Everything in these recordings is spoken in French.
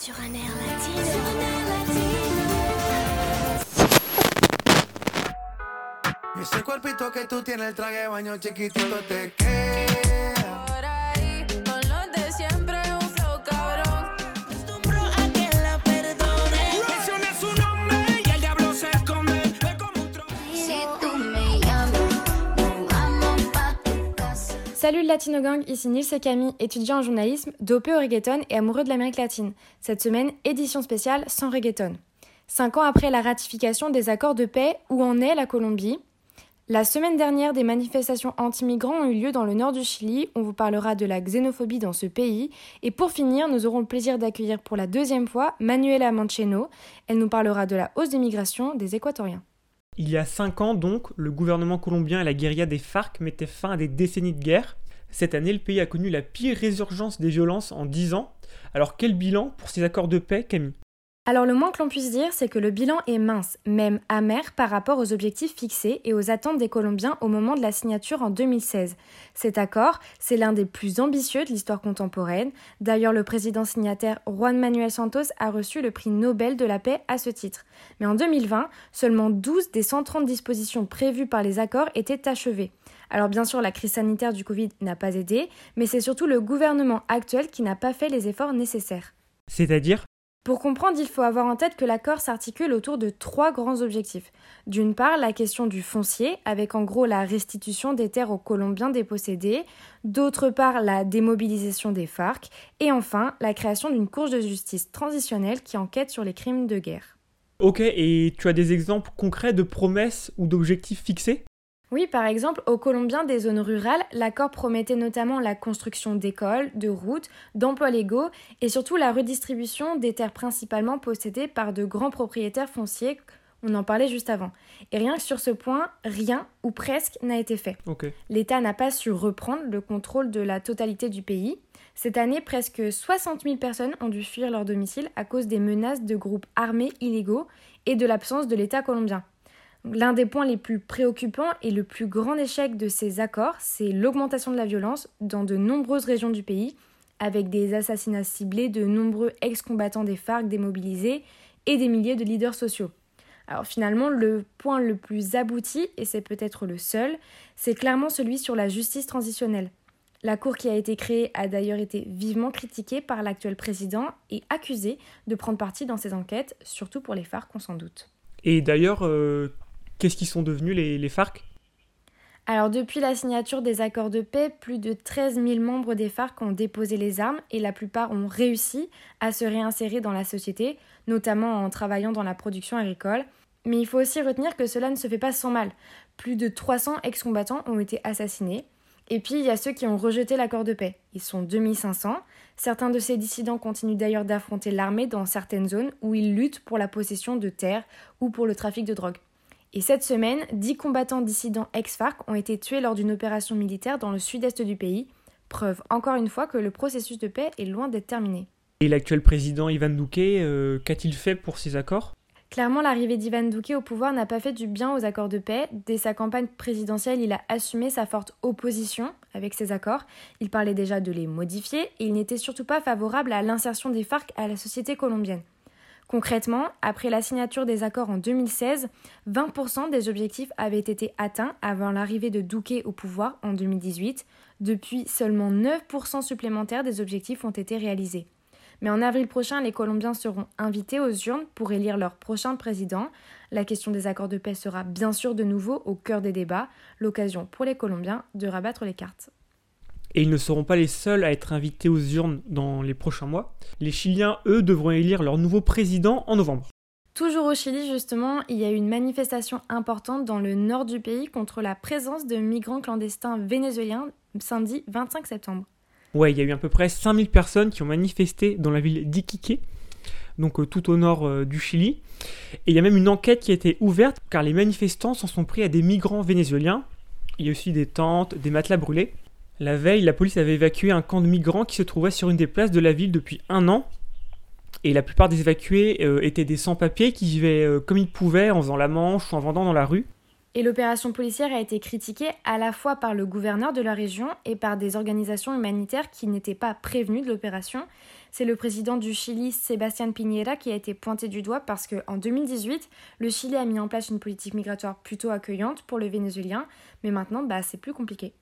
Sur un air latino. Ese cuerpito que tú tienes, el traje de baño chiquitito te queda. Salut Latino Gang, ici Nils et Camille, étudiants en journalisme, dopé au reggaeton et amoureux de l'Amérique latine. Cette semaine, édition spéciale sans reggaeton. Cinq ans après la ratification des accords de paix, où en est la Colombie? La semaine dernière, des manifestations anti-migrants ont eu lieu dans le nord du Chili. On vous parlera de la xénophobie dans ce pays. Et pour finir, nous aurons le plaisir d'accueillir pour la deuxième fois Manuela Mancheno. Elle nous parlera de la hausse des migrations des Équatoriens. Il y a cinq ans donc, le gouvernement colombien et la guérilla des FARC mettaient fin à des décennies de guerre. Cette année, le pays a connu la pire résurgence des violences en dix ans. Alors quel bilan pour ces accords de paix, Camille? Alors le moins que l'on puisse dire, c'est que le bilan est mince, même amer par rapport aux objectifs fixés et aux attentes des Colombiens au moment de la signature en 2016. Cet accord, c'est l'un des plus ambitieux de l'histoire contemporaine. D'ailleurs, le président signataire Juan Manuel Santos a reçu le prix Nobel de la paix à ce titre. Mais en 2020, seulement 12 des 130 dispositions prévues par les accords étaient achevées. Alors bien sûr, la crise sanitaire du Covid n'a pas aidé, mais c'est surtout le gouvernement actuel qui n'a pas fait les efforts nécessaires. C'est-à-dire? Pour comprendre, il faut avoir en tête que l'accord s'articule autour de trois grands objectifs. D'une part, la question du foncier, avec en gros la restitution des terres aux Colombiens dépossédés. D'autre part, la démobilisation des FARC. Et enfin, la création d'une cour de justice transitionnelle qui enquête sur les crimes de guerre. Ok, et tu as des exemples concrets de promesses ou d'objectifs fixés? Oui, par exemple, aux Colombiens des zones rurales, l'accord promettait notamment la construction d'écoles, de routes, d'emplois légaux et surtout la redistribution des terres principalement possédées par de grands propriétaires fonciers. On en parlait juste avant. Et rien que sur ce point, rien ou presque n'a été fait. L'État n'a pas su reprendre le contrôle de la totalité du pays. Cette année, presque 60 000 personnes ont dû fuir leur domicile à cause des menaces de groupes armés illégaux et de l'absence de l'État colombien. L'un des points les plus préoccupants et le plus grand échec de ces accords, c'est l'augmentation de la violence dans de nombreuses régions du pays, avec des assassinats ciblés de nombreux ex-combattants des FARC démobilisés et des milliers de leaders sociaux. Alors finalement, le point le plus abouti, et c'est peut-être le seul, c'est clairement celui sur la justice transitionnelle. La Cour qui a été créée a d'ailleurs été vivement critiquée par l'actuel président et accusée de prendre parti dans ces enquêtes, surtout pour les FARC, on s'en doute. Et d'ailleurs, euh, qu'est-ce qu'ils sont devenus les, les FARC? Alors depuis la signature des accords de paix, plus de 13 000 membres des FARC ont déposé les armes et la plupart ont réussi à se réinsérer dans la société, notamment en travaillant dans la production agricole. Mais il faut aussi retenir que cela ne se fait pas sans mal. Plus de 300 ex-combattants ont été assassinés. Et puis il y a ceux qui ont rejeté l'accord de paix. Ils sont 2500. Certains de ces dissidents continuent d'ailleurs d'affronter l'armée dans certaines zones où ils luttent pour la possession de terres ou pour le trafic de drogue. Et cette semaine, 10 combattants dissidents ex-FARC ont été tués lors d'une opération militaire dans le sud-est du pays. Preuve encore une fois que le processus de paix est loin d'être terminé. Et l'actuel président Ivan Duque, euh, qu'a-t-il fait pour ces accords? Clairement, l'arrivée d'Ivan Duque au pouvoir n'a pas fait du bien aux accords de paix. Dès sa campagne présidentielle, il a assumé sa forte opposition avec ces accords. Il parlait déjà de les modifier et il n'était surtout pas favorable à l'insertion des FARC à la société colombienne. Concrètement, après la signature des accords en 2016, 20% des objectifs avaient été atteints avant l'arrivée de Duque au pouvoir en 2018. Depuis, seulement 9% supplémentaires des objectifs ont été réalisés. Mais en avril prochain, les Colombiens seront invités aux urnes pour élire leur prochain président. La question des accords de paix sera bien sûr de nouveau au cœur des débats, l'occasion pour les Colombiens de rabattre les cartes. Et ils ne seront pas les seuls à être invités aux urnes dans les prochains mois. Les Chiliens, eux, devront élire leur nouveau président en novembre. Toujours au Chili, justement, il y a eu une manifestation importante dans le nord du pays contre la présence de migrants clandestins vénézuéliens samedi 25 septembre. Ouais, il y a eu à peu près 5000 personnes qui ont manifesté dans la ville d'Iquique, donc euh, tout au nord euh, du Chili. Et il y a même une enquête qui a été ouverte car les manifestants s'en sont pris à des migrants vénézuéliens. Il y a aussi des tentes, des matelas brûlés. La veille, la police avait évacué un camp de migrants qui se trouvait sur une des places de la ville depuis un an. Et la plupart des évacués euh, étaient des sans-papiers qui vivaient euh, comme ils pouvaient en faisant la manche ou en vendant dans la rue. Et l'opération policière a été critiquée à la fois par le gouverneur de la région et par des organisations humanitaires qui n'étaient pas prévenues de l'opération. C'est le président du Chili, Sébastien Piñera, qui a été pointé du doigt parce qu'en 2018, le Chili a mis en place une politique migratoire plutôt accueillante pour les Vénézuéliens, mais maintenant, bah, c'est plus compliqué.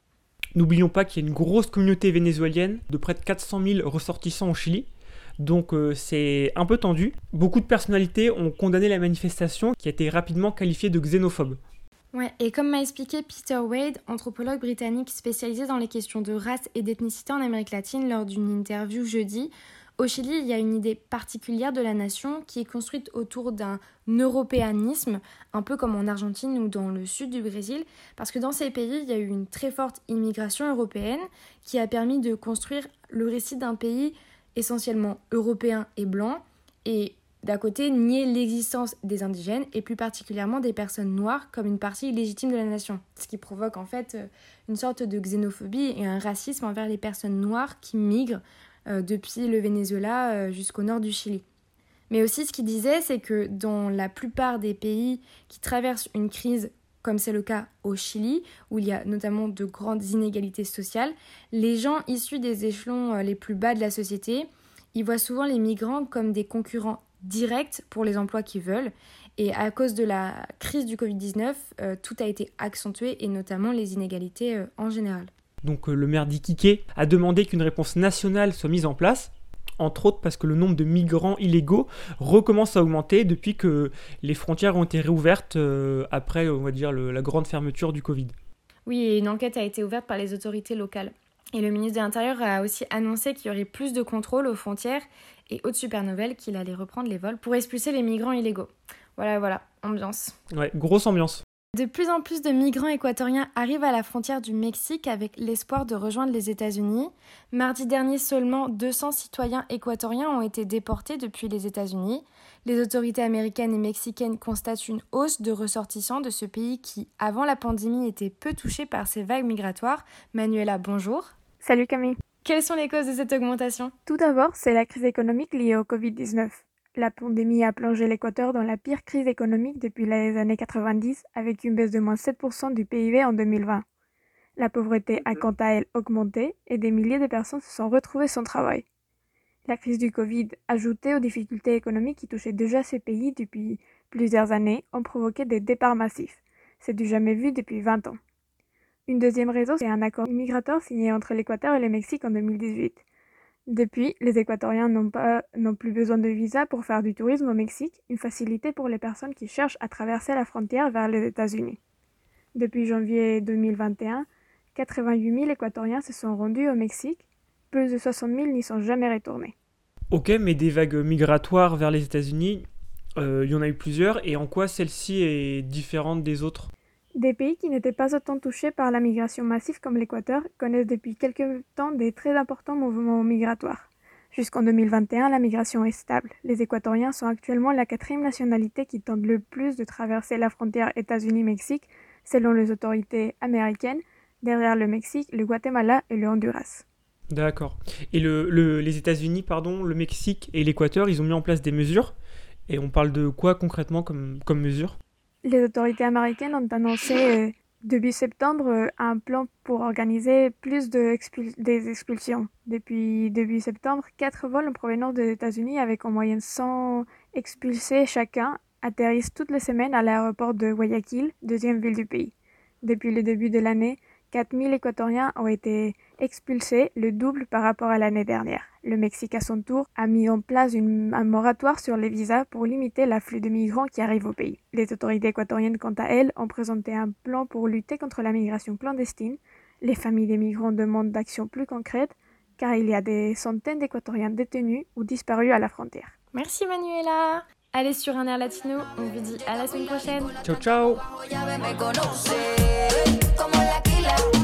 N'oublions pas qu'il y a une grosse communauté vénézuélienne de près de 400 000 ressortissants au Chili. Donc euh, c'est un peu tendu. Beaucoup de personnalités ont condamné la manifestation qui a été rapidement qualifiée de xénophobe. Ouais, et comme m'a expliqué Peter Wade, anthropologue britannique spécialisé dans les questions de race et d'ethnicité en Amérique latine, lors d'une interview jeudi, au Chili, il y a une idée particulière de la nation qui est construite autour d'un européanisme, un peu comme en Argentine ou dans le sud du Brésil, parce que dans ces pays, il y a eu une très forte immigration européenne qui a permis de construire le récit d'un pays essentiellement européen et blanc, et d'un côté nier l'existence des indigènes et plus particulièrement des personnes noires comme une partie légitime de la nation, ce qui provoque en fait euh, une sorte de xénophobie et un racisme envers les personnes noires qui migrent depuis le Venezuela euh, jusqu'au nord du Chili. Mais aussi ce qu'il disait, c'est que dans la plupart des pays qui traversent une crise comme c'est le cas au Chili, où il y a notamment de grandes inégalités sociales, les gens issus des échelons les plus bas de la société, ils voient souvent les migrants comme des concurrents direct pour les emplois qu'ils veulent. Et à cause de la crise du Covid-19, euh, tout a été accentué et notamment les inégalités euh, en général. Donc euh, le maire d'Iquique a demandé qu'une réponse nationale soit mise en place, entre autres parce que le nombre de migrants illégaux recommence à augmenter depuis que les frontières ont été réouvertes après, on va dire, la grande fermeture du Covid. Oui, et une enquête a été ouverte par les autorités locales. Et le ministre de l'Intérieur a aussi annoncé qu'il y aurait plus de contrôle aux frontières et haute super nouvelle qu'il allait reprendre les vols pour expulser les migrants illégaux. Voilà, voilà, ambiance. Ouais, grosse ambiance. De plus en plus de migrants équatoriens arrivent à la frontière du Mexique avec l'espoir de rejoindre les États-Unis. Mardi dernier, seulement 200 citoyens équatoriens ont été déportés depuis les États-Unis. Les autorités américaines et mexicaines constatent une hausse de ressortissants de ce pays qui, avant la pandémie, était peu touché par ces vagues migratoires. Manuela, bonjour. Salut Camille. Quelles sont les causes de cette augmentation? Tout d'abord, c'est la crise économique liée au Covid-19. La pandémie a plongé l'Équateur dans la pire crise économique depuis les années 90 avec une baisse de moins 7% du PIB en 2020. La pauvreté a quant à elle augmenté et des milliers de personnes se sont retrouvées sans travail. La crise du Covid, ajoutée aux difficultés économiques qui touchaient déjà ces pays depuis plusieurs années, ont provoqué des départs massifs. C'est du jamais vu depuis 20 ans. Une deuxième raison, c'est un accord migratoire signé entre l'Équateur et le Mexique en 2018. Depuis, les Équatoriens n'ont pas plus besoin de visa pour faire du tourisme au Mexique, une facilité pour les personnes qui cherchent à traverser la frontière vers les États-Unis. Depuis janvier 2021, 88 000 Équatoriens se sont rendus au Mexique, plus de 60 000 n'y sont jamais retournés. Ok, mais des vagues migratoires vers les États-Unis, euh, il y en a eu plusieurs, et en quoi celle-ci est différente des autres? Des pays qui n'étaient pas autant touchés par la migration massive comme l'Équateur connaissent depuis quelque temps des très importants mouvements migratoires. Jusqu'en 2021, la migration est stable. Les Équatoriens sont actuellement la quatrième nationalité qui tente le plus de traverser la frontière États-Unis-Mexique, selon les autorités américaines, derrière le Mexique, le Guatemala et le Honduras. D'accord. Et le, les États-Unis, pardon, le Mexique et l'Équateur, ils ont mis en place des mesures? Et on parle de quoi concrètement comme, comme mesures les autorités américaines ont annoncé euh, début septembre euh, un plan pour organiser plus de des expulsions. Depuis début septembre, quatre vols en provenance des États-Unis avec en moyenne 100 expulsés chacun atterrissent toutes les semaines à l'aéroport de Guayaquil, deuxième ville du pays. Depuis le début de l'année, 4000 Équatoriens ont été expulsés, le double par rapport à l'année dernière. Le Mexique, à son tour, a mis en place un moratoire sur les visas pour limiter l'afflux de migrants qui arrivent au pays. Les autorités équatoriennes, quant à elles, ont présenté un plan pour lutter contre la migration clandestine. Les familles des migrants demandent d'actions plus concrètes, car il y a des centaines d'Équatoriens détenus ou disparus à la frontière. Merci Manuela Allez sur un air latino, on vous dit à la semaine prochaine. Ciao ciao yeah.